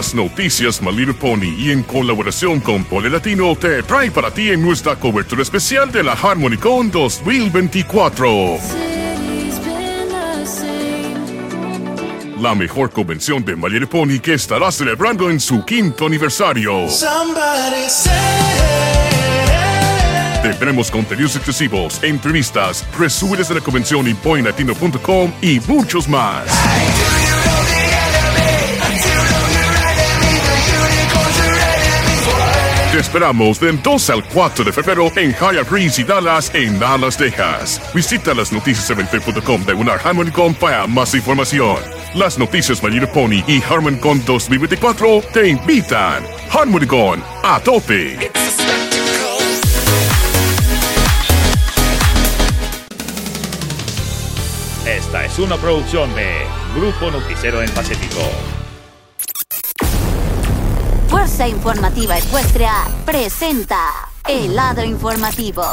Las noticias My Little Pony y en colaboración con Pole Latino te trae para ti en nuestra cobertura especial de la HarmonyCon 2024. La mejor convención de My Little Pony que estará celebrando en su quinto aniversario. Tendremos contenidos exclusivos, entrevistas, resúmenes de la convención en pointlatino.com y muchos más. Esperamos del 2 al 4 de febrero en Hyatt Breeze y Dallas, en Dallas, Texas. Visita las noticias7.com de Unar HarmonyCon para más información. Las noticias Mayor Pony y HarmonyCon 2024 te invitan. HarmonyCon, a tope. Esta es una producción de Grupo Noticiero en Pacífico. Fuerza Informativa Ecuestria presenta El Lado Informativo,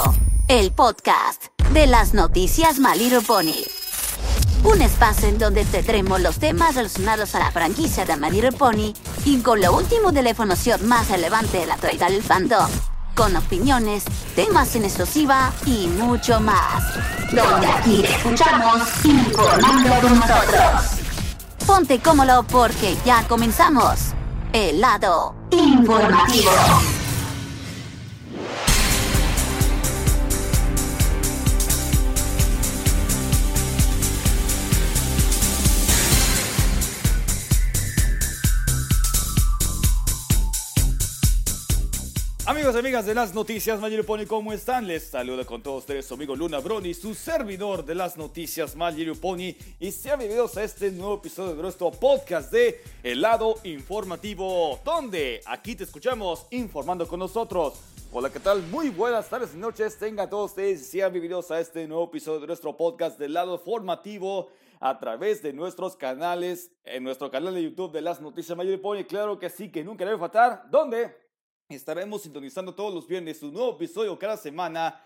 el podcast de las noticias Maliro Pony. Un espacio en donde tendremos los temas relacionados a la franquicia de Maliro Pony y con lo último de la información más relevante de la actualidad del fandom con opiniones, temas en exclusiva y mucho más. Donde aquí te escuchamos informando con nosotros. Ponte cómodo porque ya comenzamos. El lado informativo. Amigos amigas de las noticias Pony, ¿cómo están? Les saluda con todos ustedes su amigo Luna Brony, su servidor de las noticias Pony. Y sean bienvenidos a este nuevo episodio de nuestro podcast de El lado informativo, donde aquí te escuchamos informando con nosotros. Hola, ¿qué tal? Muy buenas tardes y noches. Tengan todos ustedes y sean bienvenidos a este nuevo episodio de nuestro podcast del lado formativo a través de nuestros canales, en nuestro canal de YouTube de las noticias Pony. Claro que sí, que nunca debe faltar. ¿Dónde? Estaremos sintonizando todos los viernes un nuevo episodio cada semana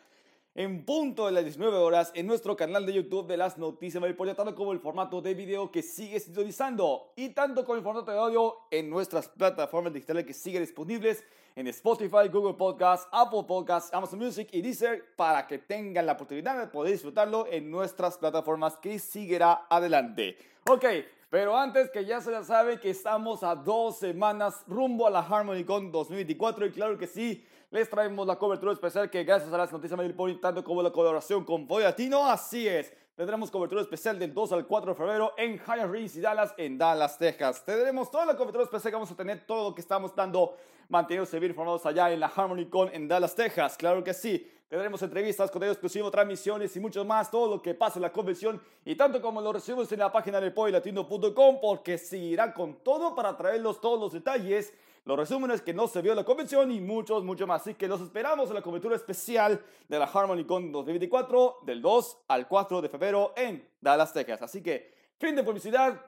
en punto de las 19 horas en nuestro canal de YouTube de las noticias Maripolla, tanto como el formato de video que sigue sintonizando y tanto como el formato de audio en nuestras plataformas digitales que siguen disponibles en Spotify, Google Podcasts, Apple Podcasts, Amazon Music y Deezer para que tengan la oportunidad de poder disfrutarlo en nuestras plataformas que seguirá adelante. Ok, pero antes que ya se la sabe que estamos a dos semanas rumbo a la HarmonyCon 2024 y claro que sí, les traemos la cobertura especial que gracias a las noticias Point, tanto como la colaboración con Boy Latino, así es. Tendremos cobertura especial del 2 al 4 de febrero en High Reese y Dallas, en Dallas, Texas. Tendremos toda la cobertura especial que vamos a tener, todo lo que estamos dando, manteniéndose bien informados allá en la HarmonyCon en Dallas, Texas. Claro que sí. Tendremos entrevistas, contenido exclusivo, transmisiones y mucho más, todo lo que pasa en la convención y tanto como lo recibimos en la página de poilatino.com porque seguirá con todo para traerlos todos los detalles, los resúmenes que no se vio en la convención y muchos, mucho más. Así que los esperamos en la cobertura especial de la HarmonyCon 2024 del 2 al 4 de febrero en Dallas, Texas. Así que fin de publicidad,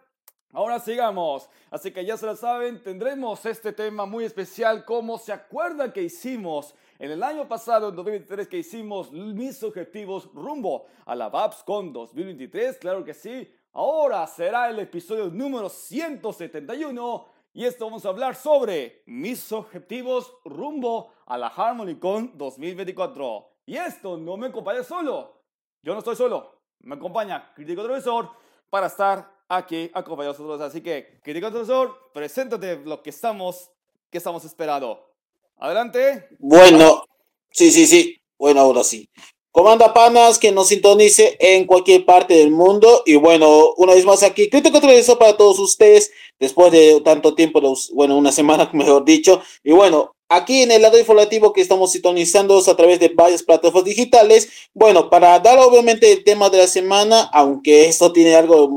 Ahora sigamos. Así que ya se lo saben, tendremos este tema muy especial como se acuerdan que hicimos en el año pasado, en 2023, que hicimos mis objetivos rumbo a la con 2023. Claro que sí. Ahora será el episodio número 171 y esto vamos a hablar sobre mis objetivos rumbo a la HarmonyCon 2024. Y esto no me acompaña solo. Yo no estoy solo. Me acompaña Crítico Profesor para estar aquí acompañados nosotros. Así que, querido profesor, preséntate lo que estamos, que estamos esperando. Adelante. Bueno, sí, sí, sí. Bueno, ahora sí. Comanda Panas, que nos sintonice en cualquier parte del mundo. Y bueno, una vez más aquí, crítico televisor para todos ustedes, después de tanto tiempo, bueno, una semana, mejor dicho. Y bueno, aquí en el lado informativo que estamos sintonizando a través de varias plataformas digitales. Bueno, para dar obviamente el tema de la semana, aunque esto tiene algo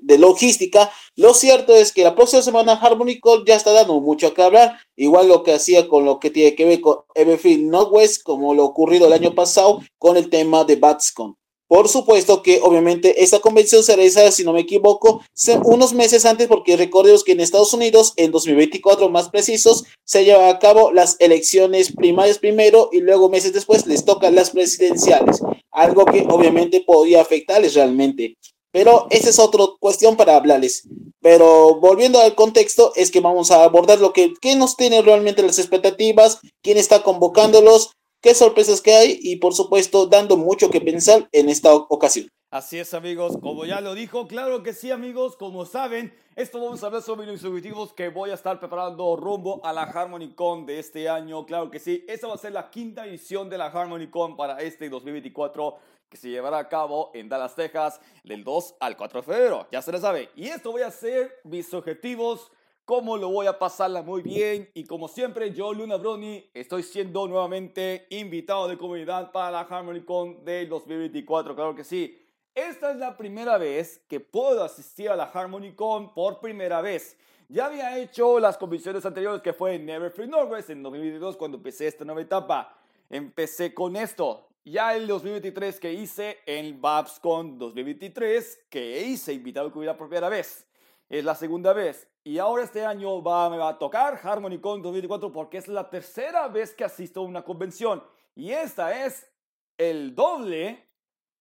de logística, lo cierto es que la próxima semana Harmony Call ya está dando mucho que hablar, igual lo que hacía con lo que tiene que ver con Everfield Northwest, como lo ocurrido el año pasado con el tema de BatsCon. Por supuesto que obviamente esta convención se realiza, si no me equivoco, unos meses antes porque recordemos que en Estados Unidos en 2024 más precisos se llevan a cabo las elecciones primarias primero y luego meses después les tocan las presidenciales, algo que obviamente podría afectarles realmente. Pero esa es otra cuestión para hablarles. Pero volviendo al contexto, es que vamos a abordar lo que qué nos tiene realmente las expectativas, quién está convocándolos, qué sorpresas que hay y por supuesto dando mucho que pensar en esta ocasión. Así es amigos, como ya lo dijo, claro que sí amigos, como saben, esto vamos a hablar sobre los objetivos que voy a estar preparando rumbo a la HarmonyCon de este año, claro que sí, esta va a ser la quinta edición de la HarmonyCon para este 2024 que se llevará a cabo en Dallas, Texas, del 2 al 4 de febrero, ya se lo sabe, y esto voy a hacer mis objetivos cómo lo voy a pasarla muy bien. Y como siempre, yo, Luna Brony, estoy siendo nuevamente invitado de comunidad para la HarmonyCon del 2024. Claro que sí. Esta es la primera vez que puedo asistir a la HarmonyCon por primera vez. Ya había hecho las convenciones anteriores que fue en Never Free Northwest en 2022 cuando empecé esta nueva etapa. Empecé con esto. Ya el 2023 que hice en BabsCon 2023 que hice invitado de comunidad por primera vez. Es la segunda vez. Y ahora este año va, me va a tocar HarmonyCon 2024 porque es la tercera vez que asisto a una convención. Y esta es el doble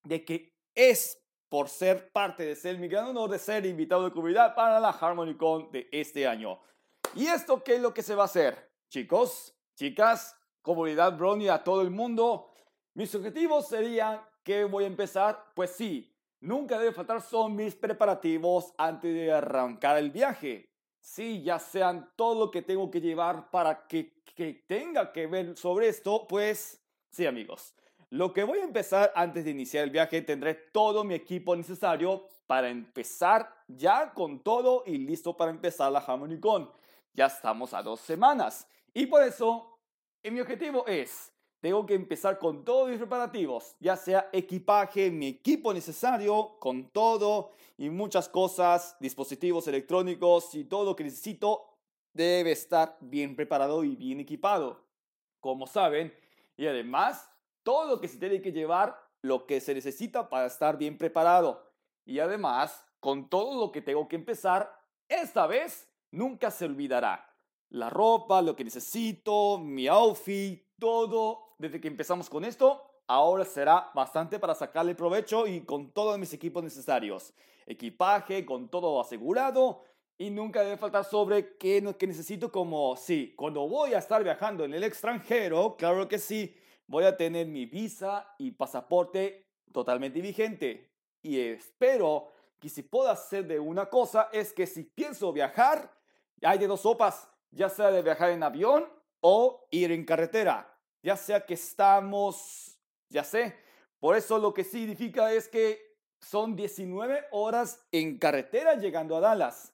de que es por ser parte de ser mi gran honor de ser invitado de comunidad para la HarmonyCon de este año. ¿Y esto qué es lo que se va a hacer? Chicos, chicas, comunidad Brony a todo el mundo, mis objetivos serían que voy a empezar, pues sí, nunca debe faltar son mis preparativos antes de arrancar el viaje. Sí, ya sean todo lo que tengo que llevar para que, que tenga que ver sobre esto, pues sí amigos. Lo que voy a empezar antes de iniciar el viaje, tendré todo mi equipo necesario para empezar ya con todo y listo para empezar la HarmonyCon. Ya estamos a dos semanas. Y por eso, mi objetivo es, tengo que empezar con todos mis preparativos, ya sea equipaje, mi equipo necesario, con todo y muchas cosas, dispositivos electrónicos y todo lo que necesito debe estar bien preparado y bien equipado. Como saben, y además todo lo que se tiene que llevar, lo que se necesita para estar bien preparado. Y además, con todo lo que tengo que empezar, esta vez nunca se olvidará. La ropa, lo que necesito, mi outfit, todo. Desde que empezamos con esto, ahora será bastante para sacarle provecho y con todos mis equipos necesarios. Equipaje, con todo asegurado. Y nunca debe faltar sobre qué, qué necesito como, sí, cuando voy a estar viajando en el extranjero, claro que sí, voy a tener mi visa y pasaporte totalmente vigente. Y espero que si puedo hacer de una cosa es que si pienso viajar, hay de dos sopas, ya sea de viajar en avión o ir en carretera. Ya sea que estamos, ya sé, por eso lo que significa es que son 19 horas en carretera llegando a Dallas.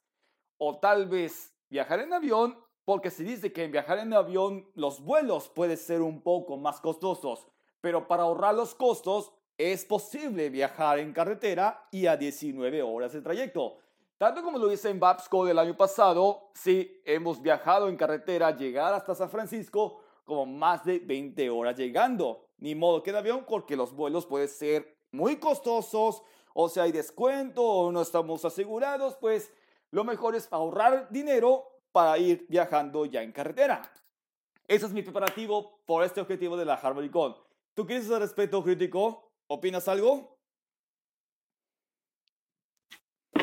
O tal vez viajar en avión porque se dice que viajar en avión los vuelos pueden ser un poco más costosos, pero para ahorrar los costos es posible viajar en carretera y a 19 horas de trayecto. Tanto como lo hice en Babsco del año pasado, sí, hemos viajado en carretera, llegar hasta San Francisco como más de 20 horas llegando. Ni modo que en avión porque los vuelos pueden ser muy costosos o si hay descuento o no estamos asegurados, pues lo mejor es ahorrar dinero para ir viajando ya en carretera. Ese es mi preparativo por este objetivo de la HarmonyCon. ¿Tú quieres hacer respeto crítico? ¿Opinas algo?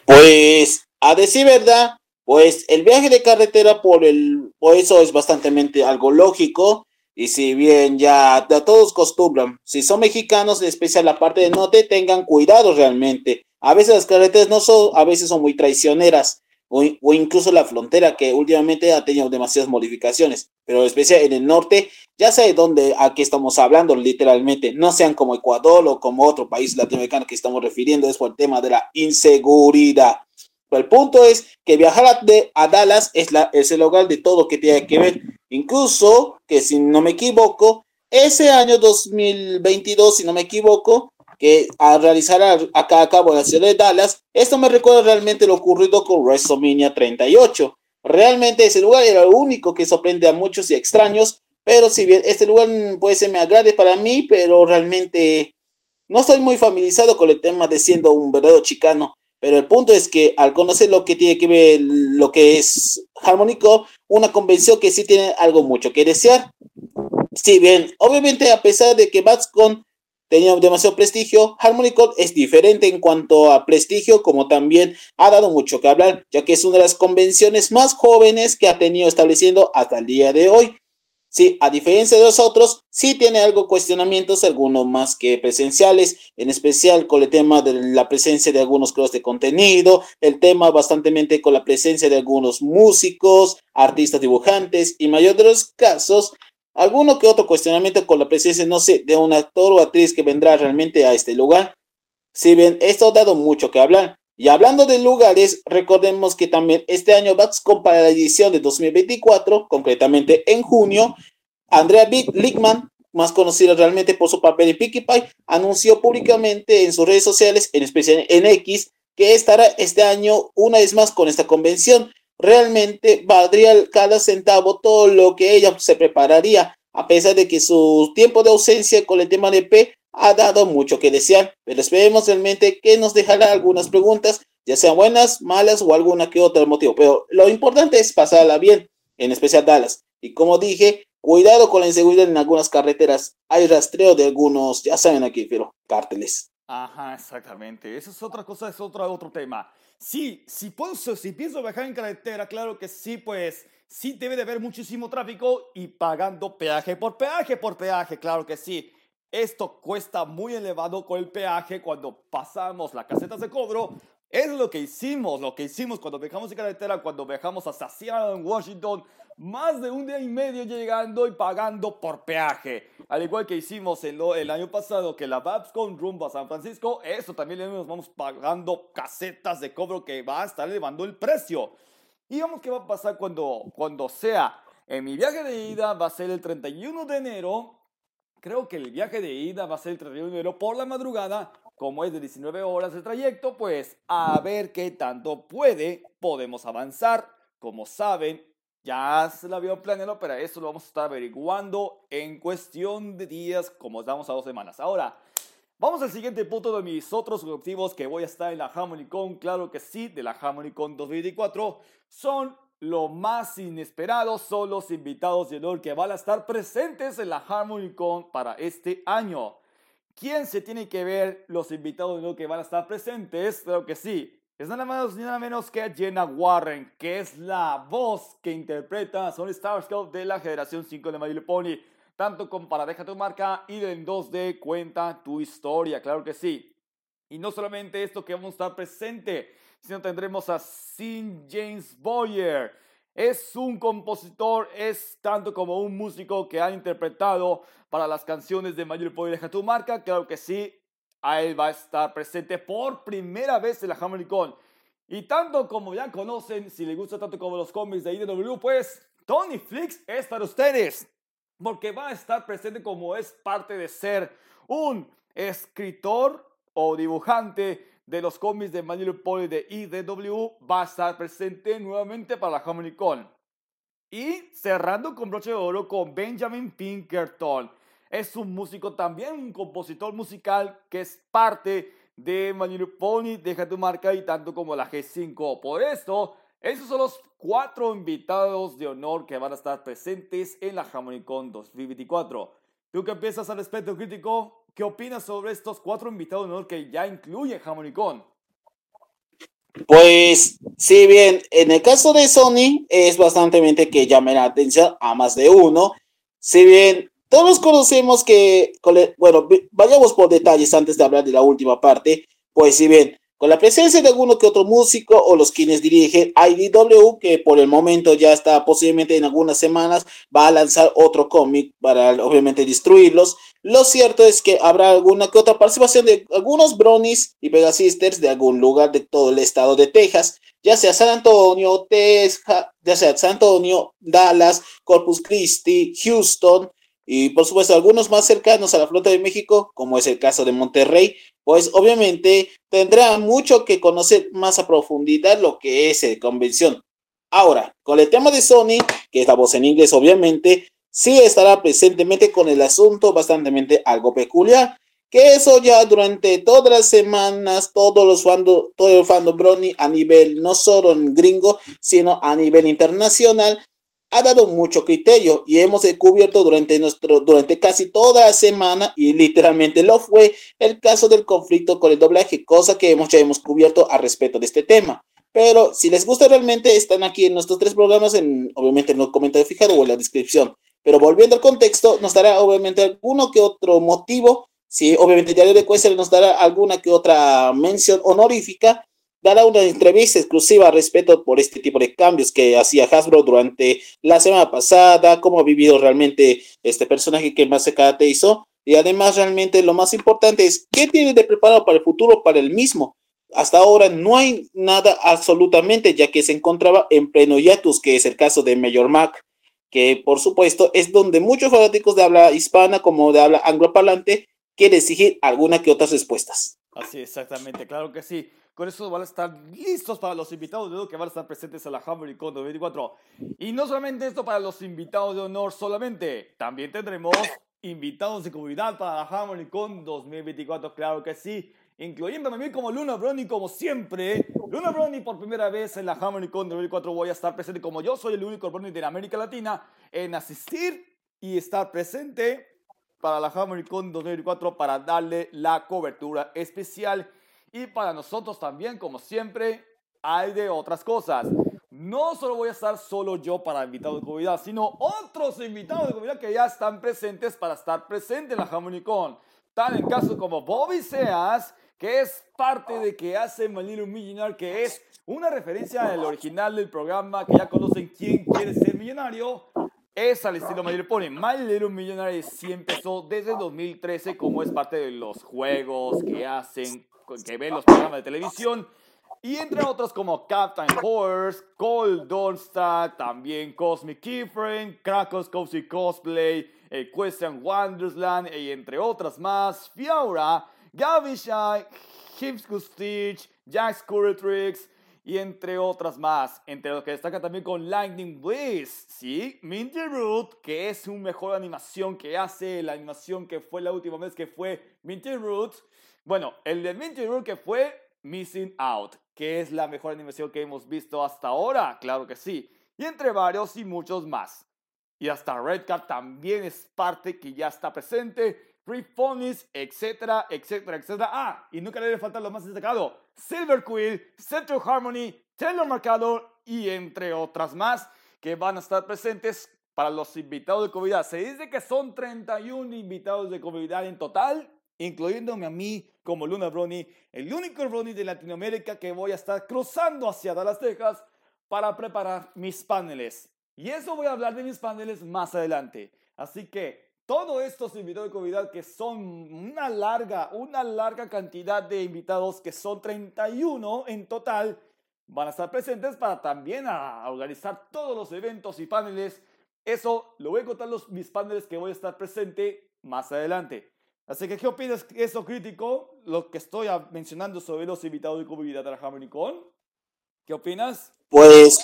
Pues, a decir verdad, pues el viaje de carretera por el, por eso es bastante algo lógico. Y si bien ya todos costumbran, si son mexicanos, en especial la parte del norte, tengan cuidado realmente. A veces las carreteras no son, a veces son muy traicioneras o, incluso la frontera que últimamente ha tenido demasiadas modificaciones, pero especial en el norte, ya sé dónde aquí estamos hablando literalmente, no sean como Ecuador o como otro país latinoamericano que estamos refiriendo, es por el tema de la inseguridad. Pero el punto es que viajar a, de, a Dallas es, la, es el hogar de todo que tiene que ver, incluso que si no me equivoco, ese año 2022, si no me equivoco, que a realizar acá a cabo en la ciudad de Dallas, esto me recuerda realmente lo ocurrido con WrestleMania 38. Realmente ese lugar era el único que sorprende a muchos y extraños, pero si bien este lugar puede ser me agrade para mí, pero realmente no estoy muy familiarizado con el tema de siendo un verdadero chicano. Pero el punto es que al conocer lo que tiene que ver lo que es Harmonico, una convención que sí tiene algo mucho que desear. Si bien, obviamente, a pesar de que con tenía demasiado prestigio. HarmonyCon es diferente en cuanto a prestigio, como también ha dado mucho que hablar, ya que es una de las convenciones más jóvenes que ha tenido estableciendo hasta el día de hoy. Sí, a diferencia de los otros, sí tiene algo cuestionamientos, algunos más que presenciales, en especial con el tema de la presencia de algunos creadores de contenido, el tema bastantemente con la presencia de algunos músicos, artistas, dibujantes y mayor de los casos, alguno que otro cuestionamiento con la presencia, no sé, de un actor o actriz que vendrá realmente a este lugar. Si bien esto ha dado mucho que hablar, y hablando de lugares, recordemos que también este año VaxCon para la edición de 2024, concretamente en junio, Andrea Lickman, más conocida realmente por su papel en Pie, anunció públicamente en sus redes sociales, en especial en X, que estará este año una vez más con esta convención. Realmente valdría cada centavo todo lo que ella se prepararía, a pesar de que su tiempo de ausencia con el tema de P ha dado mucho que desear, pero esperemos realmente que nos dejará algunas preguntas, ya sean buenas, malas o alguna que otra motivo. Pero lo importante es pasarla bien, en especial Dallas. Y como dije, cuidado con la inseguridad en algunas carreteras. Hay rastreo de algunos, ya saben aquí, pero cárteles. Ajá, exactamente. Eso es otra cosa, es otro, otro tema. Sí, si, puedo, si pienso viajar en carretera, claro que sí, pues sí debe de haber muchísimo tráfico y pagando peaje por peaje por peaje, claro que sí. Esto cuesta muy elevado con el peaje cuando pasamos las casetas de cobro. Es lo que hicimos, lo que hicimos cuando viajamos en carretera, cuando viajamos hasta Seattle, en Washington, más de un día y medio llegando y pagando por peaje. Al igual que hicimos en el año pasado que la con rumbo a San Francisco, eso también nos vamos pagando casetas de cobro que va a estar elevando el precio. Y vamos qué va a pasar cuando, cuando sea. En mi viaje de ida va a ser el 31 de enero Creo que el viaje de ida va a ser el 31 de enero por la madrugada. Como es de 19 horas el trayecto, pues a ver qué tanto puede, podemos avanzar. Como saben, ya se lo había planeado, pero eso lo vamos a estar averiguando en cuestión de días, como estamos a dos semanas. Ahora, vamos al siguiente punto de mis otros objetivos que voy a estar en la HarmonyCon. Claro que sí, de la HarmonyCon 2024. Son lo más inesperado son los invitados de honor que van a estar presentes en la HarmonyCon para este año. ¿Quién se tiene que ver los invitados de honor que van a estar presentes? Creo que sí. Es nada más ni nada menos que Jenna Warren, que es la voz que interpreta a Sony Starscope de la generación 5 de My Pony. Tanto como para Deja tu marca y en 2D Cuenta tu historia, claro que sí. Y no solamente esto que vamos a estar presente, sino tendremos a Sin James Boyer. Es un compositor, es tanto como un músico que ha interpretado para las canciones de Mayor Poder Deja tu marca. Claro que sí, a él va a estar presente por primera vez en la HarmonyCon. Y tanto como ya conocen, si les gusta tanto como los cómics de IDW, pues Tony Flix es para ustedes. Porque va a estar presente como es parte de ser un escritor o dibujante de los cómics de My Little de IDW va a estar presente nuevamente para la HarmonyCon. Y cerrando con broche de oro con Benjamin Pinkerton. Es un músico también, un compositor musical que es parte de My Little Pony, Deja tu marca y tanto como la G5. Por esto, esos son los cuatro invitados de honor que van a estar presentes en la HarmonyCon 2024. ¿Tú qué piensas al respecto, crítico? ¿Qué opinas sobre estos cuatro invitados de honor que ya incluye Con? Pues, si bien en el caso de Sony es bastante que llame la atención a más de uno, si bien todos conocemos que, bueno, vayamos por detalles antes de hablar de la última parte, pues si bien con la presencia de alguno que otro músico o los quienes dirigen IDW, que por el momento ya está posiblemente en algunas semanas, va a lanzar otro cómic para obviamente destruirlos. Lo cierto es que habrá alguna que otra participación de algunos bronies y Pegasisters de algún lugar de todo el estado de Texas, ya sea San Antonio, Texas, ya sea San Antonio, Dallas, Corpus Christi, Houston, y por supuesto algunos más cercanos a la flota de México, como es el caso de Monterrey, pues obviamente tendrá mucho que conocer más a profundidad lo que es el convención. Ahora, con el tema de Sony, que es la voz en inglés obviamente, sí estará presentemente con el asunto bastante algo peculiar, que eso ya durante todas las semanas, todos los fandom, todo el fandom Brony a nivel no solo en gringo, sino a nivel internacional, ha dado mucho criterio y hemos descubierto durante, nuestro, durante casi toda la semana y literalmente lo fue el caso del conflicto con el doblaje, cosa que hemos, ya hemos cubierto al respecto de este tema. Pero si les gusta realmente, están aquí en nuestros tres programas, en, obviamente en los comentarios fijados o en la descripción. Pero volviendo al contexto, nos dará obviamente alguno que otro motivo. Si obviamente Diario de Cuesta nos dará alguna que otra mención honorífica dará una entrevista exclusiva respecto por este tipo de cambios que hacía Hasbro durante la semana pasada, cómo ha vivido realmente este personaje que más se caracterizó. Y además, realmente lo más importante es qué tiene de preparado para el futuro para el mismo. Hasta ahora no hay nada absolutamente, ya que se encontraba en pleno hiatus, que es el caso de Mayor Mac, que por supuesto es donde muchos fanáticos de habla hispana como de habla angloparlante quieren exigir alguna que otras respuestas. Así, exactamente, claro que sí. Con eso van a estar listos para los invitados de honor que van a estar presentes en la HammerCon 2024. Y no solamente esto para los invitados de honor solamente, también tendremos invitados de comunidad para la HammerCon 2024, claro que sí. Incluyendo a mí como Luna Brony, como siempre. Luna Brony por primera vez en la HammerCon 2024 voy a estar presente como yo soy el único Brony de América Latina en asistir y estar presente para la HammerCon 2024 para darle la cobertura especial y para nosotros también, como siempre, hay de otras cosas. No solo voy a estar solo yo para invitados de comunidad, sino otros invitados de comunidad que ya están presentes para estar presentes en la Con. Tal en caso como Bobby Seas, que es parte de que hace Manilo Millonario, que es una referencia al original del programa que ya conocen quién quiere ser millonario. Es al estilo My Little Pony. My Little Millionaire sí empezó desde 2013 como es parte de los juegos que hacen que ven los programas de televisión. Y entre otros como Captain Horse, Cold Dawnstad, también Cosmic Keyframe, Krakos Cozy Cosplay, Equestrian Wondersland, y entre otras más, Fiora, Gavishai, Hipsku Stitch, Jack Tricks, y entre otras más, entre los que destacan también con Lightning Bliss, ¿sí? Minty Root, que es un mejor animación que hace la animación que fue la última vez que fue Minty Root, bueno, el de Minty Rule que fue Missing Out, que es la mejor animación que hemos visto hasta ahora, claro que sí. Y entre varios y muchos más. Y hasta Redcard también es parte que ya está presente. Free Ponies, etcétera, etcétera, etcétera. Ah, y nunca le debe faltar lo más destacado. Silver Quill, Central Harmony, Taylor Marcador y entre otras más que van a estar presentes para los invitados de comunidad. Se dice que son 31 invitados de comunidad en total incluyéndome a mí como Luna Brony, el único Brony de Latinoamérica que voy a estar cruzando hacia Dallas, Texas, para preparar mis paneles. Y eso voy a hablar de mis paneles más adelante. Así que todos estos invitados de comunidad que son una larga, una larga cantidad de invitados, que son 31 en total, van a estar presentes para también a organizar todos los eventos y paneles. Eso lo voy a contar los mis paneles que voy a estar presente más adelante. Así que, ¿qué opinas eso crítico? Lo que estoy mencionando sobre los invitados de comunidad de. ¿Qué opinas? Pues,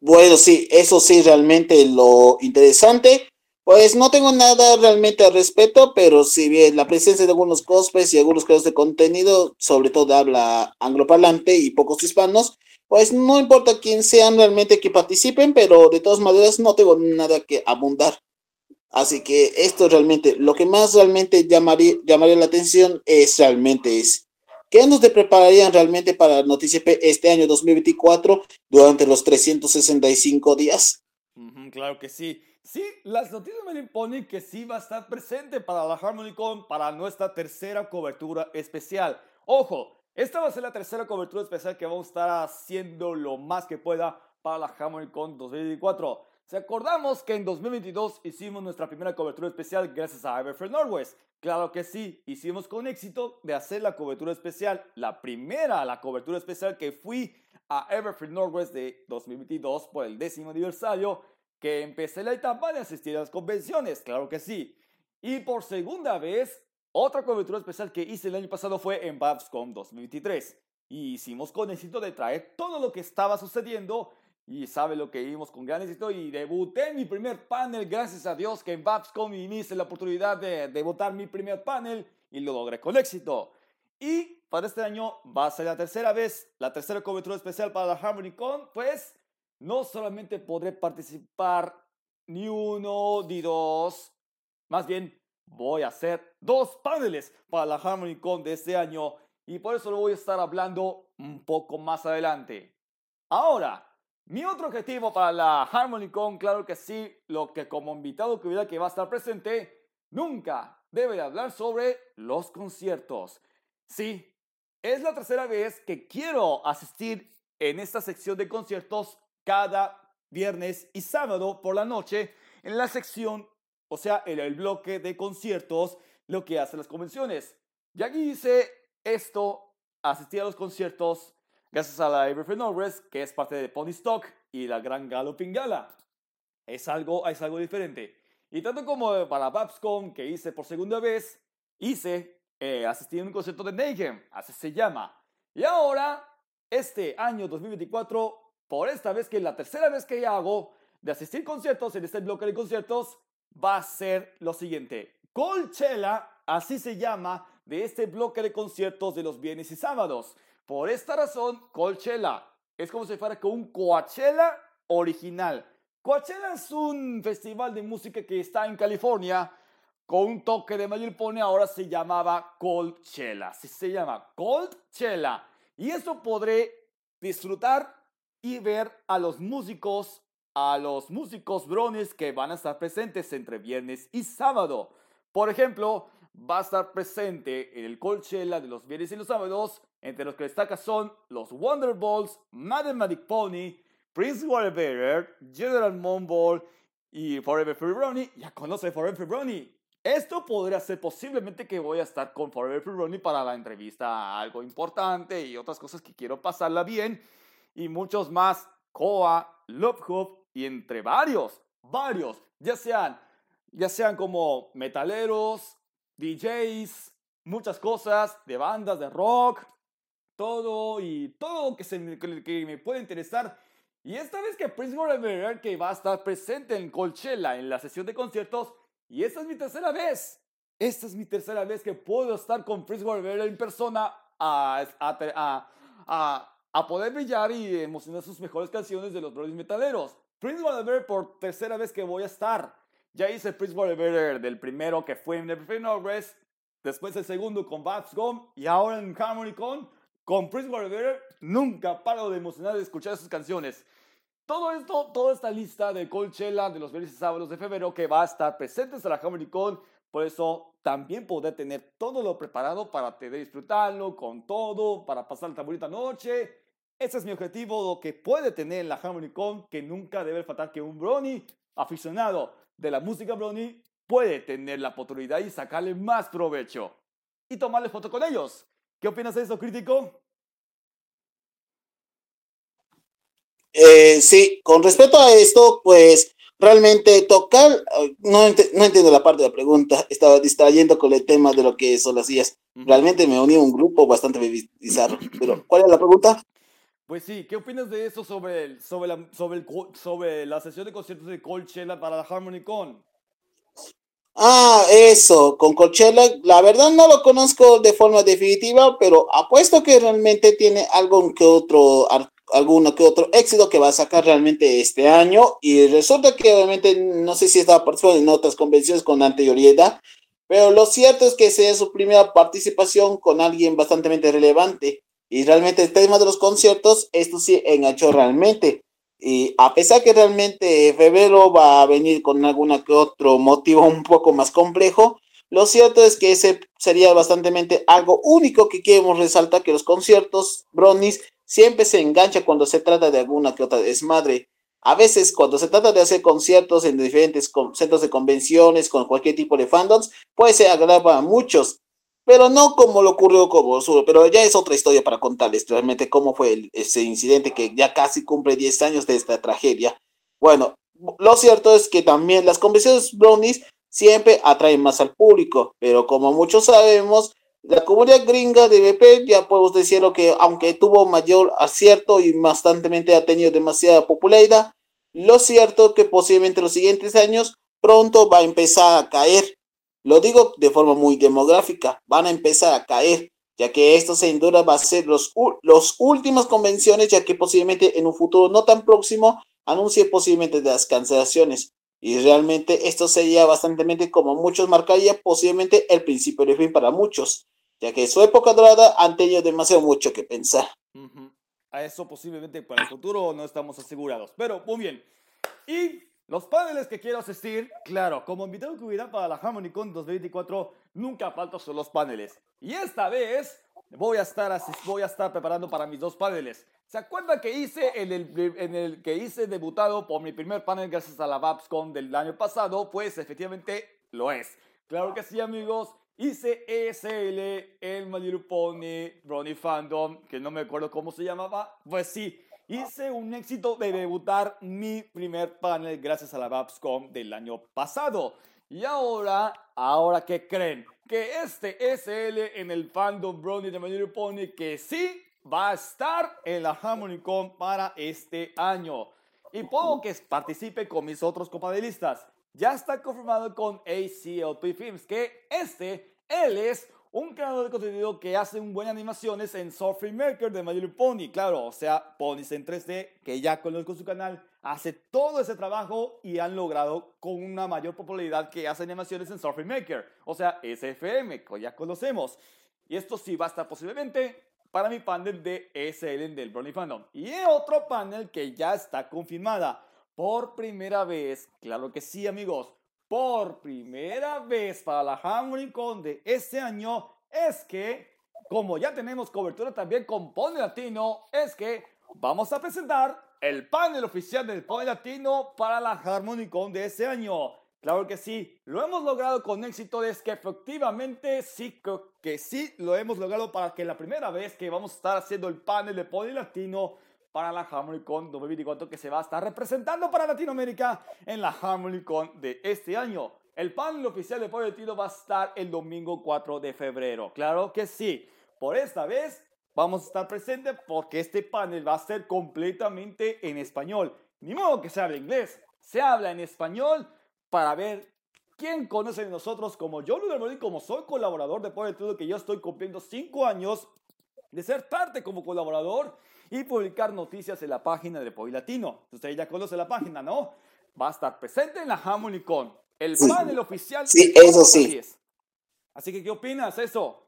bueno, sí, eso sí, realmente lo interesante. Pues no tengo nada realmente al respecto, pero si bien la presencia de algunos cosplays y algunos creadores de contenido, sobre todo habla angloparlante y pocos hispanos, pues no importa quién sean realmente que participen, pero de todas maneras no tengo nada que abundar. Así que esto realmente, lo que más realmente llamaría, llamaría la atención es realmente es, ¿qué nos prepararían realmente para Noticias este año 2024 durante los 365 días? claro que sí. Sí, las noticias me imponen que sí va a estar presente para la HarmonyCon para nuestra tercera cobertura especial. Ojo, esta va a ser la tercera cobertura especial que vamos a estar haciendo lo más que pueda para la HarmonyCon 2024. Si acordamos que en 2022 hicimos nuestra primera cobertura especial gracias a Everfred Norwest. Claro que sí, hicimos con éxito de hacer la cobertura especial, la primera, la cobertura especial que fui a Everfred Norwest de 2022 por el décimo aniversario, que empecé la etapa de asistir a las convenciones, claro que sí. Y por segunda vez, otra cobertura especial que hice el año pasado fue en Babscom 2023. Y hicimos con éxito de traer todo lo que estaba sucediendo y sabe lo que vimos con gran éxito y debuté mi primer panel, gracias a Dios que en Babscom hice la oportunidad de debutar mi primer panel y lo logré con éxito. Y para este año va a ser la tercera vez, la tercera cobertura especial para la HarmonyCon, pues no solamente podré participar ni uno ni dos. Más bien, voy a hacer dos paneles para la HarmonyCon de este año y por eso lo voy a estar hablando un poco más adelante. Ahora, mi otro objetivo para la HarmonyCon, claro que sí, lo que como invitado que hubiera que va a estar presente, nunca debe de hablar sobre los conciertos. Sí, es la tercera vez que quiero asistir en esta sección de conciertos cada viernes y sábado por la noche en la sección, o sea, en el bloque de conciertos, lo que hacen las convenciones. Y aquí hice esto, asistí a los conciertos gracias a la Everything Norris, que es parte de Pony Stock y la Gran Galloping Gala. Es algo, es algo diferente. Y tanto como para Babscom, que hice por segunda vez, hice, eh, asistí a un concierto de Mayhem, así se llama. Y ahora, este año 2024, por esta vez que es la tercera vez que hago de asistir conciertos en este bloque de conciertos, va a ser lo siguiente. Colchela, así se llama, de este bloque de conciertos de los viernes y sábados. Por esta razón, Colchela es como si fuera un Coachella original. Coachella es un festival de música que está en California con un toque de pone ahora se llamaba Coachella. Así se llama Coachella. Y esto podré disfrutar y ver a los músicos, a los músicos brones que van a estar presentes entre viernes y sábado. Por ejemplo, va a estar presente en el Colchella de los viernes y los sábados, entre los que destaca son los Wonderballs, Mathematic Pony, Prince Warbearer, General Monball y Forever Free Brownie. Ya conoce Forever Brownie. Esto podría ser posiblemente que voy a estar con Forever Free Brownie para la entrevista algo importante y otras cosas que quiero pasarla bien. Y muchos más, Koa, Love Hub y entre varios, varios, ya sean, ya sean como metaleros, DJs, muchas cosas, de bandas de rock, todo y todo que, se, que, me puede interesar. Y esta vez que Prince Royal que va a estar presente en Colchella en la sesión de conciertos, y esta es mi tercera vez. Esta es mi tercera vez que puedo estar con Prince Royal en persona a, a, a, a, poder brillar y emocionar sus mejores canciones de los Brothers Metaleros. Prince Royal por tercera vez que voy a estar. Ya hice Prince Better del primero que fue en The Northwest, después el segundo con Babs Gum y ahora en Harmony Con, con Prince Better. Nunca paro de emocionar de escuchar sus canciones. Todo esto, toda esta lista de Colchella de los viernes y sábados de febrero que va a estar presentes en la Harmony Con, por eso también poder tener todo lo preparado para te disfrutarlo con todo, para pasar la bonita noche. Ese es mi objetivo, lo que puede tener en la Harmony Con, que nunca debe faltar que un brony aficionado de la música brownie puede tener la oportunidad y sacarle más provecho y tomarle foto con ellos. ¿Qué opinas de eso, crítico? Eh, sí, con respecto a esto, pues realmente tocar, no, no entiendo la parte de la pregunta, estaba distrayendo con el tema de lo que son las sillas. Realmente me uní a un grupo bastante bizarro, pero ¿cuál es la pregunta? Pues sí, ¿qué opinas de eso sobre, el, sobre, la, sobre, el, sobre la sesión de conciertos de Coachella para la Harmony Con? Ah, eso, con Coachella, la verdad no lo conozco de forma definitiva, pero apuesto que realmente tiene algún que otro, alguno que otro éxito que va a sacar realmente este año. Y resulta que obviamente no sé si estaba participando en otras convenciones con anterioridad, pero lo cierto es que sea su primera participación con alguien bastante relevante. Y realmente el tema de los conciertos, esto sí enganchó realmente. Y a pesar que realmente febrero va a venir con alguna que otro motivo un poco más complejo, lo cierto es que ese sería bastante algo único que queremos resaltar, que los conciertos, Brownies, siempre se engancha cuando se trata de alguna que otra desmadre. A veces cuando se trata de hacer conciertos en diferentes centros de convenciones con cualquier tipo de fandoms, puede ser agradable a muchos, pero no como lo ocurrió con Bosuro, pero ya es otra historia para contarles realmente cómo fue ese incidente que ya casi cumple 10 años de esta tragedia. Bueno, lo cierto es que también las convenciones brownies siempre atraen más al público, pero como muchos sabemos, la comunidad gringa de BP ya podemos decirlo que aunque tuvo mayor acierto y bastante ha tenido demasiada popularidad, lo cierto que posiblemente los siguientes años pronto va a empezar a caer lo digo de forma muy demográfica, van a empezar a caer, ya que esto sin duda va a ser los, los últimas convenciones, ya que posiblemente en un futuro no tan próximo anuncie posiblemente de las cancelaciones. Y realmente esto sería bastante como muchos marcaría posiblemente el principio de fin para muchos, ya que su época dorada han tenido demasiado mucho que pensar. A eso posiblemente para el futuro no estamos asegurados, pero muy bien. Y los paneles que quiero asistir, claro, como invitado que hubiera para la HarmonyCon 2024, nunca falto son los paneles. Y esta vez voy a estar, voy a estar preparando para mis dos paneles. ¿Se acuerdan que hice en el, en el que hice debutado por mi primer panel gracias a la VAPSCon del año pasado? Pues efectivamente lo es. Claro que sí, amigos. Hice ESL, el My Little Pony, Brony Fandom, que no me acuerdo cómo se llamaba. Pues sí, hice un éxito de debutar mi primer panel gracias a la VAPSCom del año pasado. Y ahora, ahora ¿qué creen? Que este SL en el fandom Brony de My Pony que sí va a estar en la HarmonyCon para este año. Y puedo que participe con mis otros compadelistas. Ya está confirmado con ACLP Films que este, él es un creador de contenido que hace un buenas animaciones en Software Maker de My Pony, claro, o sea, Ponies en 3D, que ya conozco su canal, hace todo ese trabajo y han logrado con una mayor popularidad que hace animaciones en Software Maker, o sea, SFM, que ya conocemos. Y esto sí va a estar posiblemente para mi panel de SL del Brony Fandom. Y otro panel que ya está confirmada por primera vez, claro que sí amigos, por primera vez para la Harmony Con de este año es que, como ya tenemos cobertura también con Pony Latino, es que vamos a presentar el panel oficial del Pony Latino para la Harmony Con de este año. Claro que sí, lo hemos logrado con éxito, es que efectivamente sí que sí lo hemos logrado para que la primera vez que vamos a estar haciendo el panel de Pony Latino para la HarmonyCon 2024 que se va a estar representando para Latinoamérica en la HarmonyCon de este año. El panel oficial de Pollo Tiro va a estar el domingo 4 de febrero. Claro que sí. Por esta vez vamos a estar presentes porque este panel va a ser completamente en español. Ni modo que se hable inglés. Se habla en español para ver quién conoce de nosotros como yo, Luis como soy colaborador de Pollo Tiro, que yo estoy cumpliendo 5 años de ser parte como colaborador y publicar noticias en la página de Poi Latino. Usted ya conoce la página, ¿no? Va a estar presente en la HarmonyCon, el panel oficial. Sí, eso sí. Así que, ¿qué opinas eso?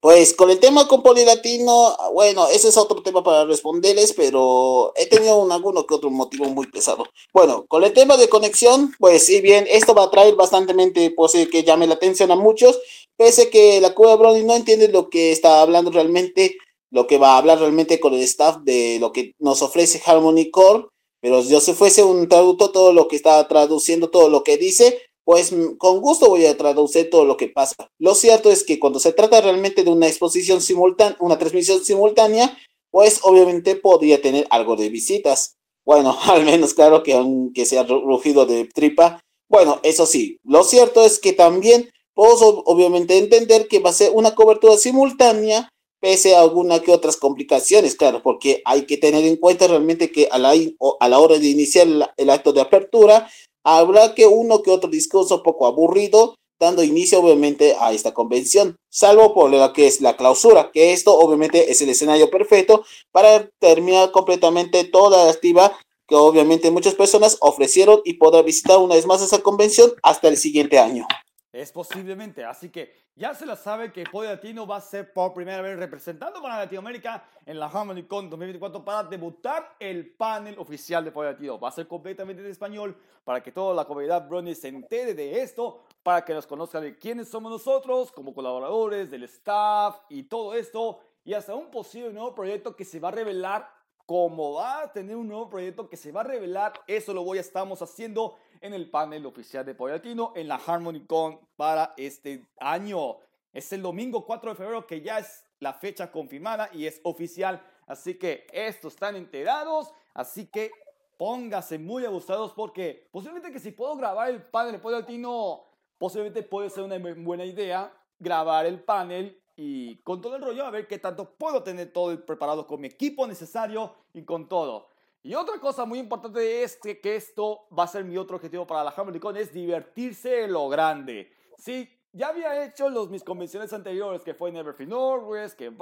Pues con el tema con Polilatino, bueno, ese es otro tema para responderles, pero he tenido un, alguno que otro motivo muy pesado. Bueno, con el tema de conexión, pues si bien esto va a traer bastante, pues que llame la atención a muchos, pese que la Cuba Brownie no entiende lo que está hablando realmente, lo que va a hablar realmente con el staff de lo que nos ofrece Harmony Core, pero si yo se fuese un traductor, todo lo que está traduciendo, todo lo que dice, pues mm, con gusto voy a traducir todo lo que pasa. Lo cierto es que cuando se trata realmente de una exposición simultánea, una transmisión simultánea, pues obviamente podría tener algo de visitas. Bueno, al menos claro que aunque sea rugido de tripa. Bueno, eso sí, lo cierto es que también puedo obviamente entender que va a ser una cobertura simultánea pese a alguna que otras complicaciones, claro, porque hay que tener en cuenta realmente que a la, la hora de iniciar el acto de apertura, habrá que uno que otro discurso poco aburrido, dando inicio obviamente a esta convención, salvo por lo que es la clausura, que esto obviamente es el escenario perfecto para terminar completamente toda la actividad que obviamente muchas personas ofrecieron y podrá visitar una vez más esa convención hasta el siguiente año. Es posiblemente, así que ya se la sabe que Pollo Latino va a ser por primera vez representando para Latinoamérica en la Harmony Con 2024 para debutar el panel oficial de Pollo Latino. Va a ser completamente en español para que toda la comunidad Brony se entere de esto, para que nos conozcan de quiénes somos nosotros como colaboradores, del staff y todo esto, y hasta un posible nuevo proyecto que se va a revelar como va a tener un nuevo proyecto que se va a revelar, eso lo voy a estamos haciendo en el panel oficial de Pollatino en la HarmonyCon para este año. Es el domingo 4 de febrero que ya es la fecha confirmada y es oficial. Así que estos están enterados. Así que póngase muy abusados porque posiblemente que si puedo grabar el panel de Pollatino, posiblemente puede ser una buena idea grabar el panel y con todo el rollo a ver qué tanto puedo tener todo preparado con mi equipo necesario y con todo. Y otra cosa muy importante es que, esto va a ser mi otro objetivo para la HarmonyCon, es divertirse en lo grande. Sí, ya había hecho los, mis convenciones anteriores, que fue en Everfree Norwest, que en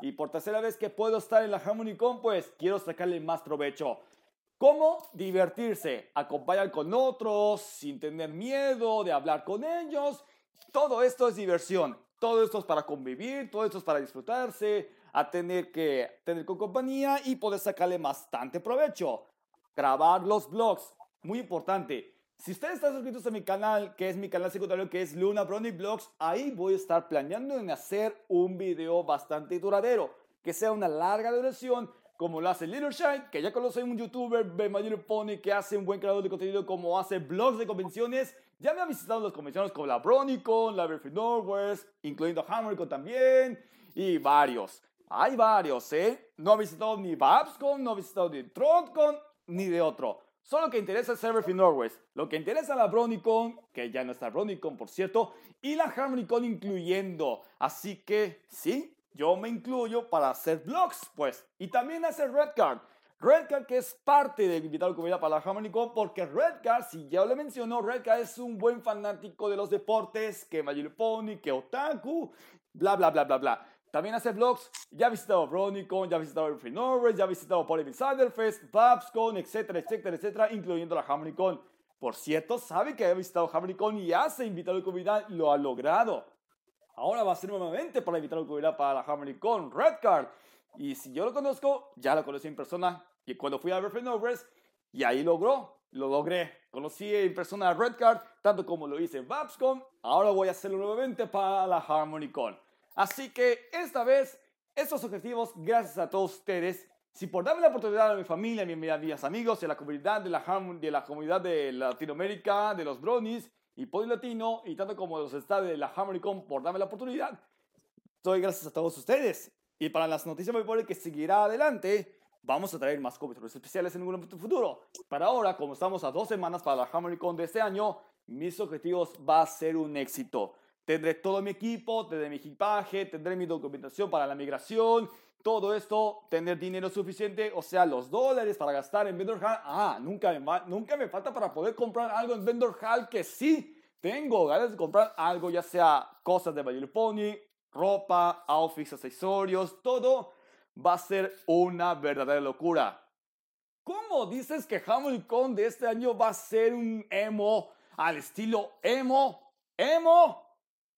y por tercera vez que puedo estar en la HarmonyCon, pues quiero sacarle más provecho. ¿Cómo divertirse? Acompañar con otros sin tener miedo de hablar con ellos. Todo esto es diversión. Todo esto es para convivir, todo esto es para disfrutarse, a tener que tener con compañía y poder sacarle bastante provecho. Grabar los vlogs, muy importante. Si ustedes están suscritos a mi canal, que es mi canal secundario, que es Luna Brownie Vlogs, ahí voy a estar planeando en hacer un video bastante duradero, que sea una larga duración, como lo hace Little Shine, que ya conoce un youtuber, Mayor Pony, que hace un buen creador de contenido, como hace blogs de convenciones. Ya me ha visitado las convenciones como la Bronicon, la Berfree Northwest, incluyendo HammerCon también, y varios. Hay varios, ¿eh? No ha visitado ni Babscon, no ha visitado ni TrotCon, ni de otro. Solo que interesa es Berfree Northwest. Lo que interesa la Bronicon, que ya no está Bronicon, por cierto, y la HarmonyCon incluyendo. Así que, sí, yo me incluyo para hacer vlogs, pues, y también hacer Redcard. Redcard que es parte del invitado comunidad para la HarmonyCon, porque Redcard, si ya le mencionó, Redcard es un buen fanático de los deportes, que My Pony, que Otaku, bla, bla, bla, bla, bla. También hace vlogs, ya ha visitado Bronicon, ya ha visitado Free Norway, ya ha visitado Poly Fest, Babscon, etcétera, etcétera, etcétera, incluyendo la HarmonyCon. Por cierto, sabe que ha visitado HarmonyCon y hace invitado de comunidad, lo ha logrado. Ahora va a ser nuevamente para invitar a comunidad para la Harmony con Redcard. Y si yo lo conozco, ya lo conocí en persona. Y cuando fui a Berfree Overs, y ahí logró, lo logré. Conocí en persona a Redcard, tanto como lo hice en Babscon. Ahora voy a hacerlo nuevamente para la HarmonyCon. Así que esta vez, estos objetivos, gracias a todos ustedes. Si por darme la oportunidad a mi familia, a mis amigos, a la comunidad de la, de la comunidad de Latinoamérica, de los Bronies, y Pony Latino y tanto como los estados de la HarmonyCon por darme la oportunidad. Doy gracias a todos ustedes. Y para las noticias muy que seguirá adelante, vamos a traer más coberturas especiales en un futuro. Para ahora, como estamos a dos semanas para la HarmonyCon de este año, mis objetivos va a ser un éxito. Tendré todo mi equipo, tendré mi equipaje, tendré mi documentación para la migración, todo esto, tener dinero suficiente, o sea, los dólares para gastar en Vendor Hall. Ah, nunca me, nunca me falta para poder comprar algo en Vendor Hall que sí tengo ganas de comprar algo, ya sea cosas de My Pony, ropa, outfits, accesorios, todo va a ser una verdadera locura. ¿Cómo dices que Hamilton de este año va a ser un emo al estilo emo? ¿Emo?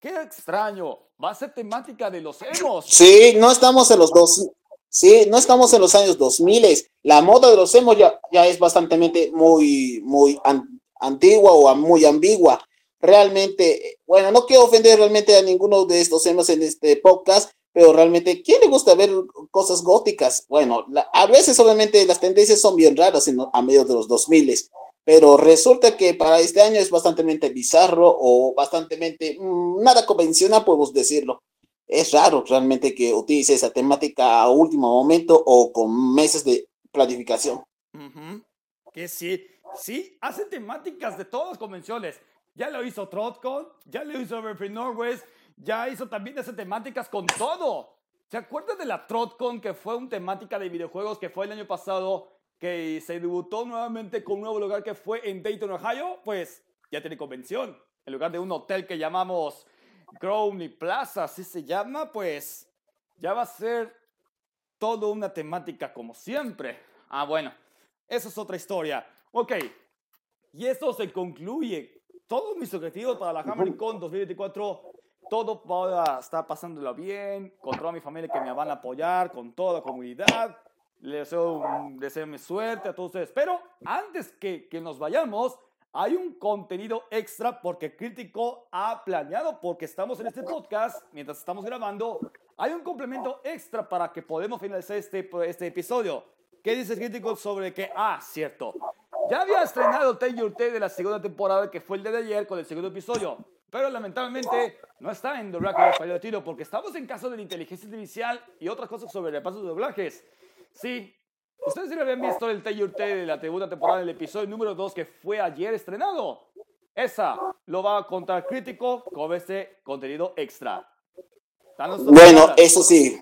Qué extraño. Va a ser temática de los emos. Sí, no estamos en los dos. Sí, no estamos en los años 2000. La moda de los emos ya, ya es bastante muy, muy antigua o muy ambigua. Realmente, bueno, no quiero ofender realmente a ninguno de estos emos en este podcast, pero realmente, ¿quién le gusta ver cosas góticas? Bueno, a veces obviamente las tendencias son bien raras a medio de los 2000 pero resulta que para este año es bastante bizarro o bastante mm, nada convencional, podemos decirlo. Es raro realmente que utilice esa temática a último momento o con meses de planificación. Que sí, sí, hace temáticas de todas las convenciones. Ya lo hizo Trotcon, ya lo hizo Everfree Norwest, ya hizo también esas temáticas con todo. ¿Se acuerdan de la Trotcon que fue una temática de videojuegos que fue el año pasado? Que se debutó nuevamente con un nuevo lugar que fue en Dayton, Ohio, pues ya tiene convención. En lugar de un hotel que llamamos Growney Plaza, así se llama, pues ya va a ser todo una temática como siempre. Ah, bueno, eso es otra historia. Ok, y esto se concluye. Todos mis objetivos para la HammerCon 2024, todo va a estar pasándolo bien, con toda mi familia que me van a apoyar, con toda la comunidad. Les deseo, deseo mi suerte a todos ustedes. Pero antes que, que nos vayamos, hay un contenido extra porque Crítico ha planeado, porque estamos en este podcast, mientras estamos grabando, hay un complemento extra para que podamos finalizar este, este episodio. ¿Qué dice Crítico sobre que, ah, cierto, ya había estrenado Tell Your de la segunda temporada, que fue el de ayer con el segundo episodio, pero lamentablemente no está en doblaje de español tiro porque estamos en caso de la inteligencia artificial y otras cosas sobre repasos de doblajes. Sí, ustedes sí habían visto el Taylor T de la segunda temporada del episodio número 2 que fue ayer estrenado. Esa lo va a contar crítico con este contenido extra. Bueno, eso sí.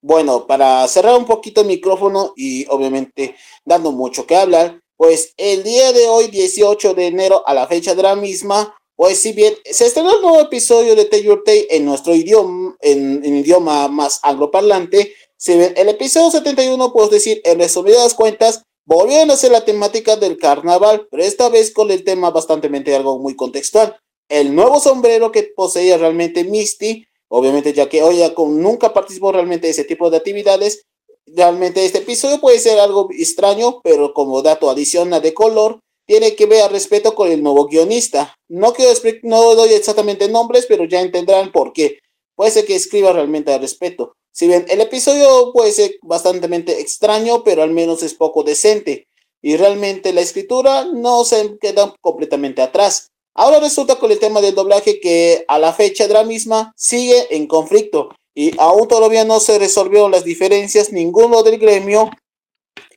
Bueno, para cerrar un poquito el micrófono y obviamente dando mucho que hablar, pues el día de hoy, 18 de enero, a la fecha de la misma, pues si bien se estrenó el nuevo episodio de Taylor Tay en nuestro idioma, en, en idioma más angloparlante, si ven el episodio 71, puedo decir, en resumidas cuentas, volvieron a hacer la temática del carnaval, pero esta vez con el tema bastante algo muy contextual. El nuevo sombrero que poseía realmente Misty, obviamente ya que hoy nunca participó realmente de ese tipo de actividades, realmente este episodio puede ser algo extraño, pero como dato adicional de color, tiene que ver al respeto con el nuevo guionista. No, quiero no doy exactamente nombres, pero ya entenderán por qué. Puede ser que escriba realmente al respeto. Si bien el episodio puede ser bastante extraño, pero al menos es poco decente. Y realmente la escritura no se queda completamente atrás. Ahora resulta con el tema del doblaje que a la fecha de la misma sigue en conflicto y aún todavía no se resolvieron las diferencias ninguno del gremio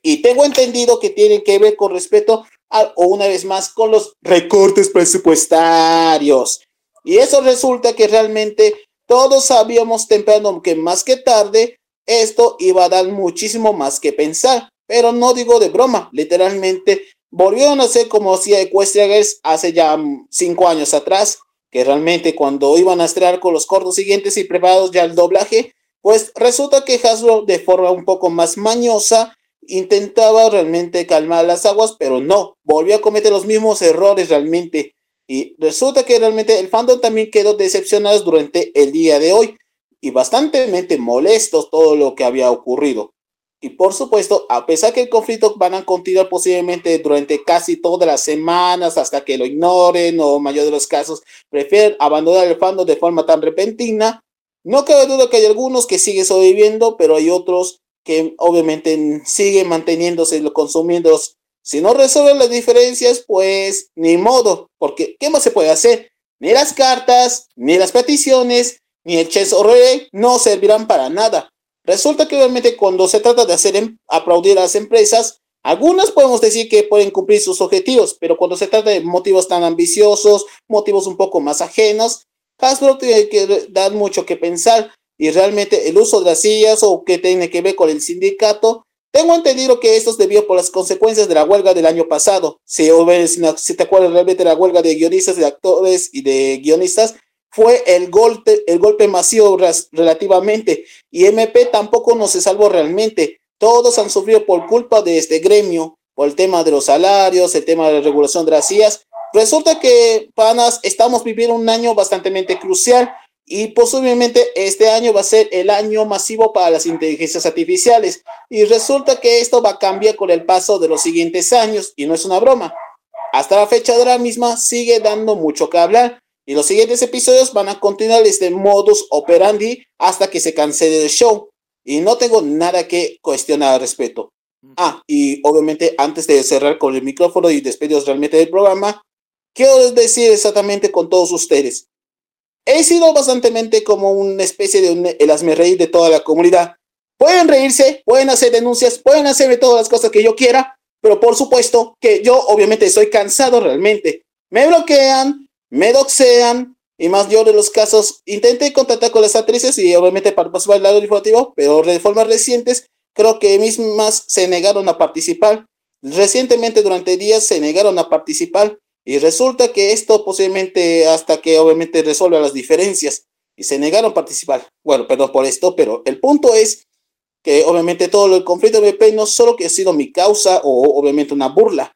y tengo entendido que tienen que ver con respeto o una vez más con los recortes presupuestarios. Y eso resulta que realmente todos sabíamos temprano que más que tarde esto iba a dar muchísimo más que pensar. Pero no digo de broma, literalmente volvieron a ser como hacía Equestria Girls hace ya cinco años atrás, que realmente cuando iban a estrenar con los cortos siguientes y preparados ya el doblaje, pues resulta que Hasbro de forma un poco más mañosa intentaba realmente calmar las aguas, pero no, volvió a cometer los mismos errores realmente. Y resulta que realmente el fandom también quedó decepcionado durante el día de hoy y bastante molestos todo lo que había ocurrido. Y por supuesto, a pesar que el conflicto van a continuar posiblemente durante casi todas las semanas hasta que lo ignoren o mayor de los casos prefieren abandonar el fandom de forma tan repentina, no cabe duda que hay algunos que siguen sobreviviendo, pero hay otros que obviamente siguen manteniéndose consumiendo. Si no resuelven las diferencias, pues ni modo, porque ¿qué más se puede hacer? Ni las cartas, ni las peticiones, ni el chess o no servirán para nada. Resulta que obviamente cuando se trata de hacer em, aplaudir a las empresas, algunas podemos decir que pueden cumplir sus objetivos, pero cuando se trata de motivos tan ambiciosos, motivos un poco más ajenos, Hasbro tiene que dar mucho que pensar y realmente el uso de las sillas o que tiene que ver con el sindicato. Tengo entendido que esto es debido por las consecuencias de la huelga del año pasado. Si, si te acuerdas realmente de la huelga de guionistas, de actores y de guionistas, fue el golpe, el golpe masivo relativamente y MP tampoco no se salvó realmente. Todos han sufrido por culpa de este gremio, por el tema de los salarios, el tema de la regulación de las sillas. Resulta que, panas, estamos viviendo un año bastante crucial y posiblemente este año va a ser el año masivo para las inteligencias artificiales. Y resulta que esto va a cambiar con el paso de los siguientes años y no es una broma. Hasta la fecha de la misma sigue dando mucho que hablar y los siguientes episodios van a continuar este modus operandi hasta que se cancele el show. Y no tengo nada que cuestionar al respecto. Ah, y obviamente antes de cerrar con el micrófono y despedirnos realmente del programa, quiero decir exactamente con todos ustedes. He sido bastante como una especie de un, el asme reír de toda la comunidad. Pueden reírse, pueden hacer denuncias, pueden hacerme todas las cosas que yo quiera, pero por supuesto que yo obviamente estoy cansado realmente. Me bloquean, me doxean y más yo de los casos intenté contactar con las actrices y obviamente para pasar el lado informativo, pero de formas recientes creo que mismas se negaron a participar. Recientemente durante días se negaron a participar y resulta que esto posiblemente hasta que obviamente resuelva las diferencias y se negaron a participar. Bueno, perdón por esto, pero el punto es que obviamente todo el conflicto de BP no solo que ha sido mi causa o obviamente una burla.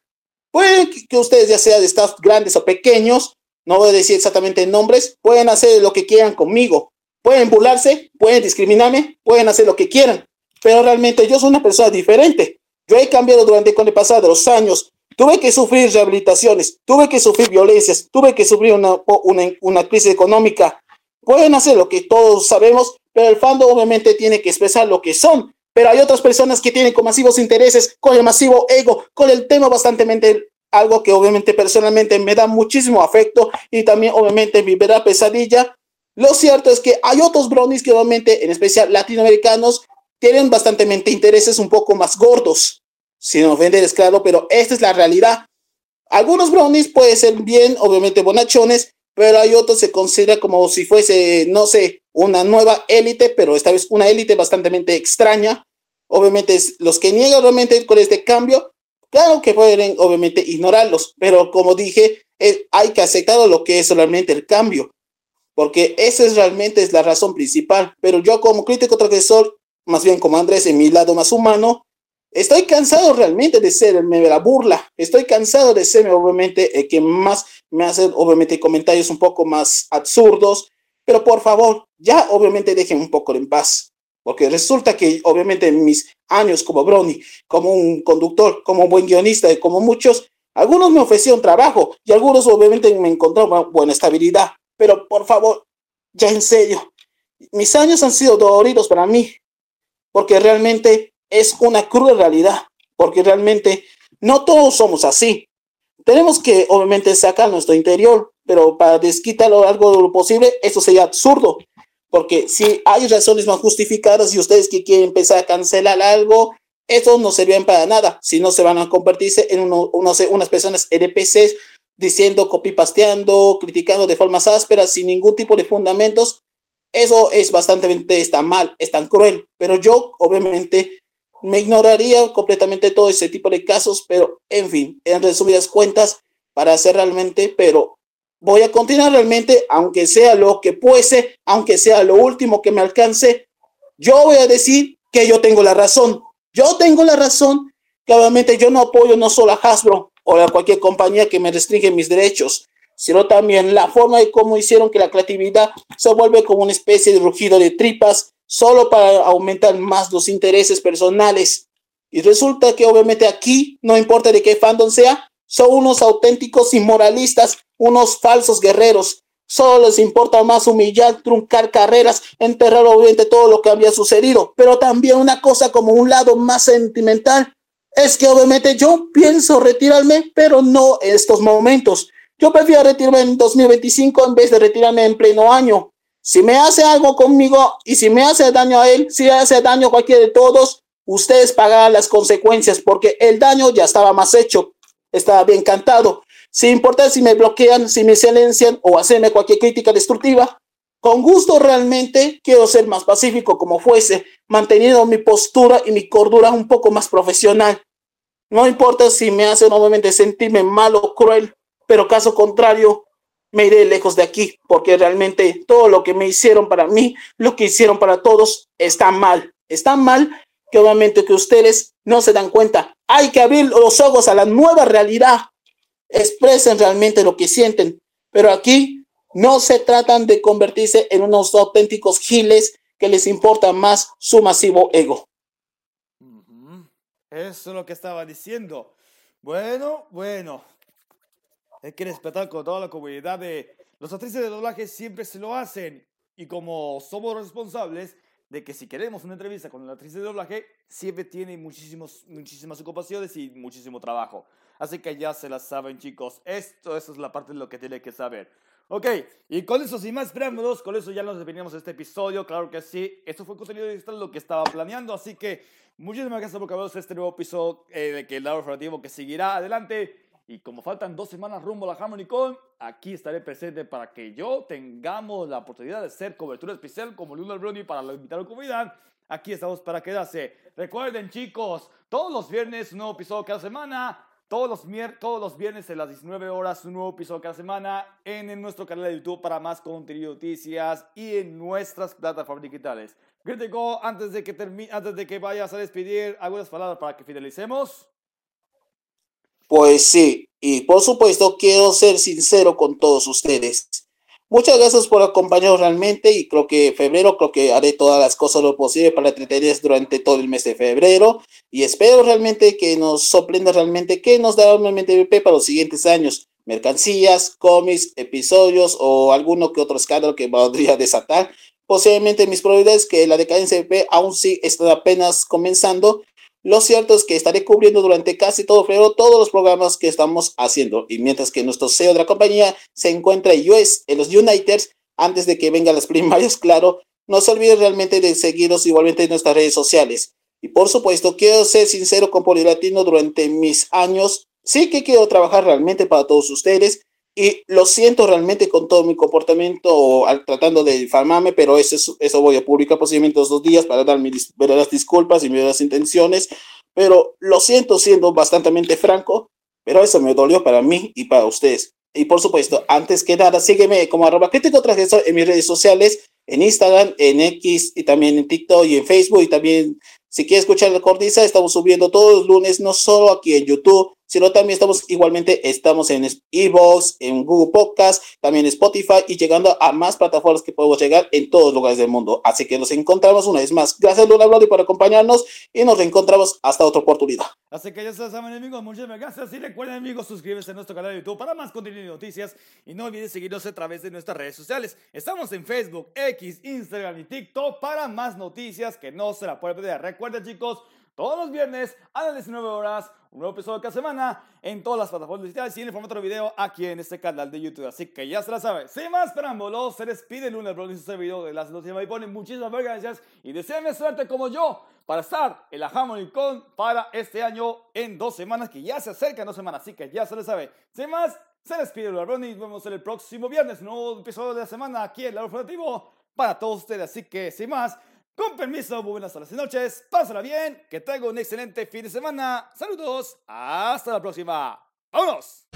Puede que ustedes ya sean de estados grandes o pequeños, no voy a decir exactamente nombres, pueden hacer lo que quieran conmigo, pueden burlarse, pueden discriminarme, pueden hacer lo que quieran, pero realmente yo soy una persona diferente. Yo he cambiado durante con el pasado de los años, tuve que sufrir rehabilitaciones, tuve que sufrir violencias, tuve que sufrir una, una, una crisis económica. Pueden hacer lo que todos sabemos, pero el fandom obviamente tiene que expresar lo que son. Pero hay otras personas que tienen con masivos intereses, con el masivo ego, con el tema bastante algo que obviamente personalmente me da muchísimo afecto y también obviamente mi verdad pesadilla. Lo cierto es que hay otros brownies que obviamente, en especial latinoamericanos, tienen bastante intereses un poco más gordos, sin ofender, claro, pero esta es la realidad. Algunos brownies pueden ser bien, obviamente, bonachones, pero hay otros se considera como si fuese, no sé, una nueva élite, pero esta vez una élite bastante extraña. Obviamente, los que niegan realmente con este cambio Claro que pueden obviamente ignorarlos, pero como dije, hay que aceptar lo que es realmente el cambio, porque esa es realmente es la razón principal. Pero yo como crítico transgresor, más bien como Andrés, en mi lado más humano, Estoy cansado realmente de ser de la burla. Estoy cansado de ser obviamente el que más me hace obviamente comentarios un poco más absurdos. Pero por favor, ya obviamente dejen un poco en paz. Porque resulta que obviamente en mis años como Brony, como un conductor, como un buen guionista y como muchos, algunos me ofrecieron trabajo y algunos obviamente me encontraron buena estabilidad. Pero por favor, ya en serio, mis años han sido doloridos para mí. Porque realmente es una cruel realidad, porque realmente no todos somos así. Tenemos que, obviamente, sacar nuestro interior, pero para desquitarlo algo de lo posible, eso sería absurdo, porque si hay razones más justificadas y ustedes que quieren empezar a cancelar algo, eso no servirían para nada, si no se van a convertirse en uno, unas personas NPCs diciendo, copipasteando, criticando de formas ásperas, sin ningún tipo de fundamentos. Eso es bastante, está mal, es tan cruel, pero yo obviamente me ignoraría completamente todo ese tipo de casos, pero en fin, en resumidas cuentas, para hacer realmente, pero voy a continuar realmente, aunque sea lo que fuese, aunque sea lo último que me alcance, yo voy a decir que yo tengo la razón. Yo tengo la razón, obviamente yo no apoyo no solo a Hasbro o a cualquier compañía que me restringe mis derechos, sino también la forma de cómo hicieron que la creatividad se vuelve como una especie de rugido de tripas solo para aumentar más los intereses personales. Y resulta que obviamente aquí, no importa de qué fandom sea, son unos auténticos inmoralistas, unos falsos guerreros. Solo les importa más humillar, truncar carreras, enterrar obviamente todo lo que había sucedido. Pero también una cosa como un lado más sentimental es que obviamente yo pienso retirarme, pero no en estos momentos. Yo prefiero retirarme en 2025 en vez de retirarme en pleno año. Si me hace algo conmigo y si me hace daño a él, si hace daño a cualquiera de todos, ustedes pagarán las consecuencias porque el daño ya estaba más hecho, estaba bien cantado. Sin importar si me bloquean, si me silencian o hacerme cualquier crítica destructiva, con gusto realmente quiero ser más pacífico como fuese, manteniendo mi postura y mi cordura un poco más profesional. No importa si me hace nuevamente sentirme mal o cruel, pero caso contrario, me iré lejos de aquí, porque realmente todo lo que me hicieron para mí, lo que hicieron para todos, está mal. Está mal que obviamente que ustedes no se dan cuenta. Hay que abrir los ojos a la nueva realidad. Expresen realmente lo que sienten. Pero aquí no se tratan de convertirse en unos auténticos giles que les importa más su masivo ego. Eso es lo que estaba diciendo. Bueno, bueno, hay que respetar con toda la comunidad de los actrices de doblaje siempre se lo hacen y como somos responsables de que si queremos una entrevista con la actriz de doblaje siempre tiene muchísimos muchísimas ocupaciones y muchísimo trabajo así que ya se la saben chicos esto eso es la parte de lo que tiene que saber Ok, y con eso, sin más esperándonos, con eso ya nos definimos este episodio. Claro que sí, esto fue contenido extra lo que estaba planeando. Así que muchísimas gracias por ver este nuevo episodio eh, de que el lado informativo que seguirá adelante. Y como faltan dos semanas rumbo a la HarmonyCon, aquí estaré presente para que yo tengamos la oportunidad de hacer cobertura especial como Lunar Brownie para la invitada comunidad. Aquí estamos para quedarse. Recuerden, chicos, todos los viernes un nuevo episodio cada semana. Todos los, todos los viernes a las 19 horas un nuevo episodio cada semana en, nuestro canal de YouTube para más contenido, noticias y en nuestras plataformas digitales. Crítico, antes de que, antes de que vayas a despedir, algunas palabras para que finalicemos. Pues sí, y por supuesto quiero ser sincero con todos ustedes. Muchas gracias por acompañarnos realmente y creo que febrero, creo que haré todas las cosas lo posible para entretenerles durante todo el mes de febrero y espero realmente que nos sorprenda realmente que nos dará un MVP para los siguientes años. Mercancías, cómics, episodios o alguno que otro escándalo que podría desatar. Posiblemente mis probabilidades que la decadencia MVP aún sí está apenas comenzando lo cierto es que estaré cubriendo durante casi todo febrero todos los programas que estamos haciendo. Y mientras que nuestro CEO de la compañía se encuentra en, US, en los Uniteds, antes de que vengan las primarias, claro, no se olviden realmente de seguirnos igualmente en nuestras redes sociales. Y por supuesto, quiero ser sincero con Polilatino durante mis años. Sí que quiero trabajar realmente para todos ustedes y lo siento realmente con todo mi comportamiento al, tratando de difamarme, pero eso, eso voy a publicar posiblemente dos días para dar mis verdaderas disculpas y mis verdaderas intenciones. Pero lo siento siendo bastante franco, pero eso me dolió para mí y para ustedes. Y por supuesto, antes que nada, sígueme como arroba crítico transgresor en mis redes sociales, en Instagram, en X y también en TikTok y en Facebook. Y también Si quieres escuchar la cornisa, estamos subiendo todos los lunes, no solo aquí en YouTube, sino también estamos igualmente, estamos en Evox, en Google Podcast, también Spotify y llegando a más plataformas que podemos llegar en todos lugares del mundo. Así que nos encontramos una vez más. Gracias Luna Brody por acompañarnos y nos reencontramos hasta otra oportunidad. Así que ya saben amigos, muchísimas gracias y recuerden amigos suscribirse a nuestro canal de YouTube para más contenido y noticias y no olviden seguirnos a través de nuestras redes sociales. Estamos en Facebook, X, Instagram y TikTok para más noticias que no se la pueden perder. Recuerden chicos, todos los viernes a las 19 horas, un nuevo episodio cada semana en todas las plataformas digitales y en el formato de video aquí en este canal de YouTube. Así que ya se la sabe. Sin más preámbulos, se despide Luna Bro y su video de las noticias y pone muchísimas gracias y deseenme suerte como yo para estar en la Harmony Con para este año en dos semanas que ya se acercan dos semanas. Así que ya se la sabe. Sin más, se despide Luna Bro y nos vemos el próximo viernes, nuevo episodio de la semana aquí en el Informativo para todos ustedes. Así que sin más. Con permiso, buenas tardes y noches, pásala bien, que tenga un excelente fin de semana. Saludos, hasta la próxima. ¡Vámonos!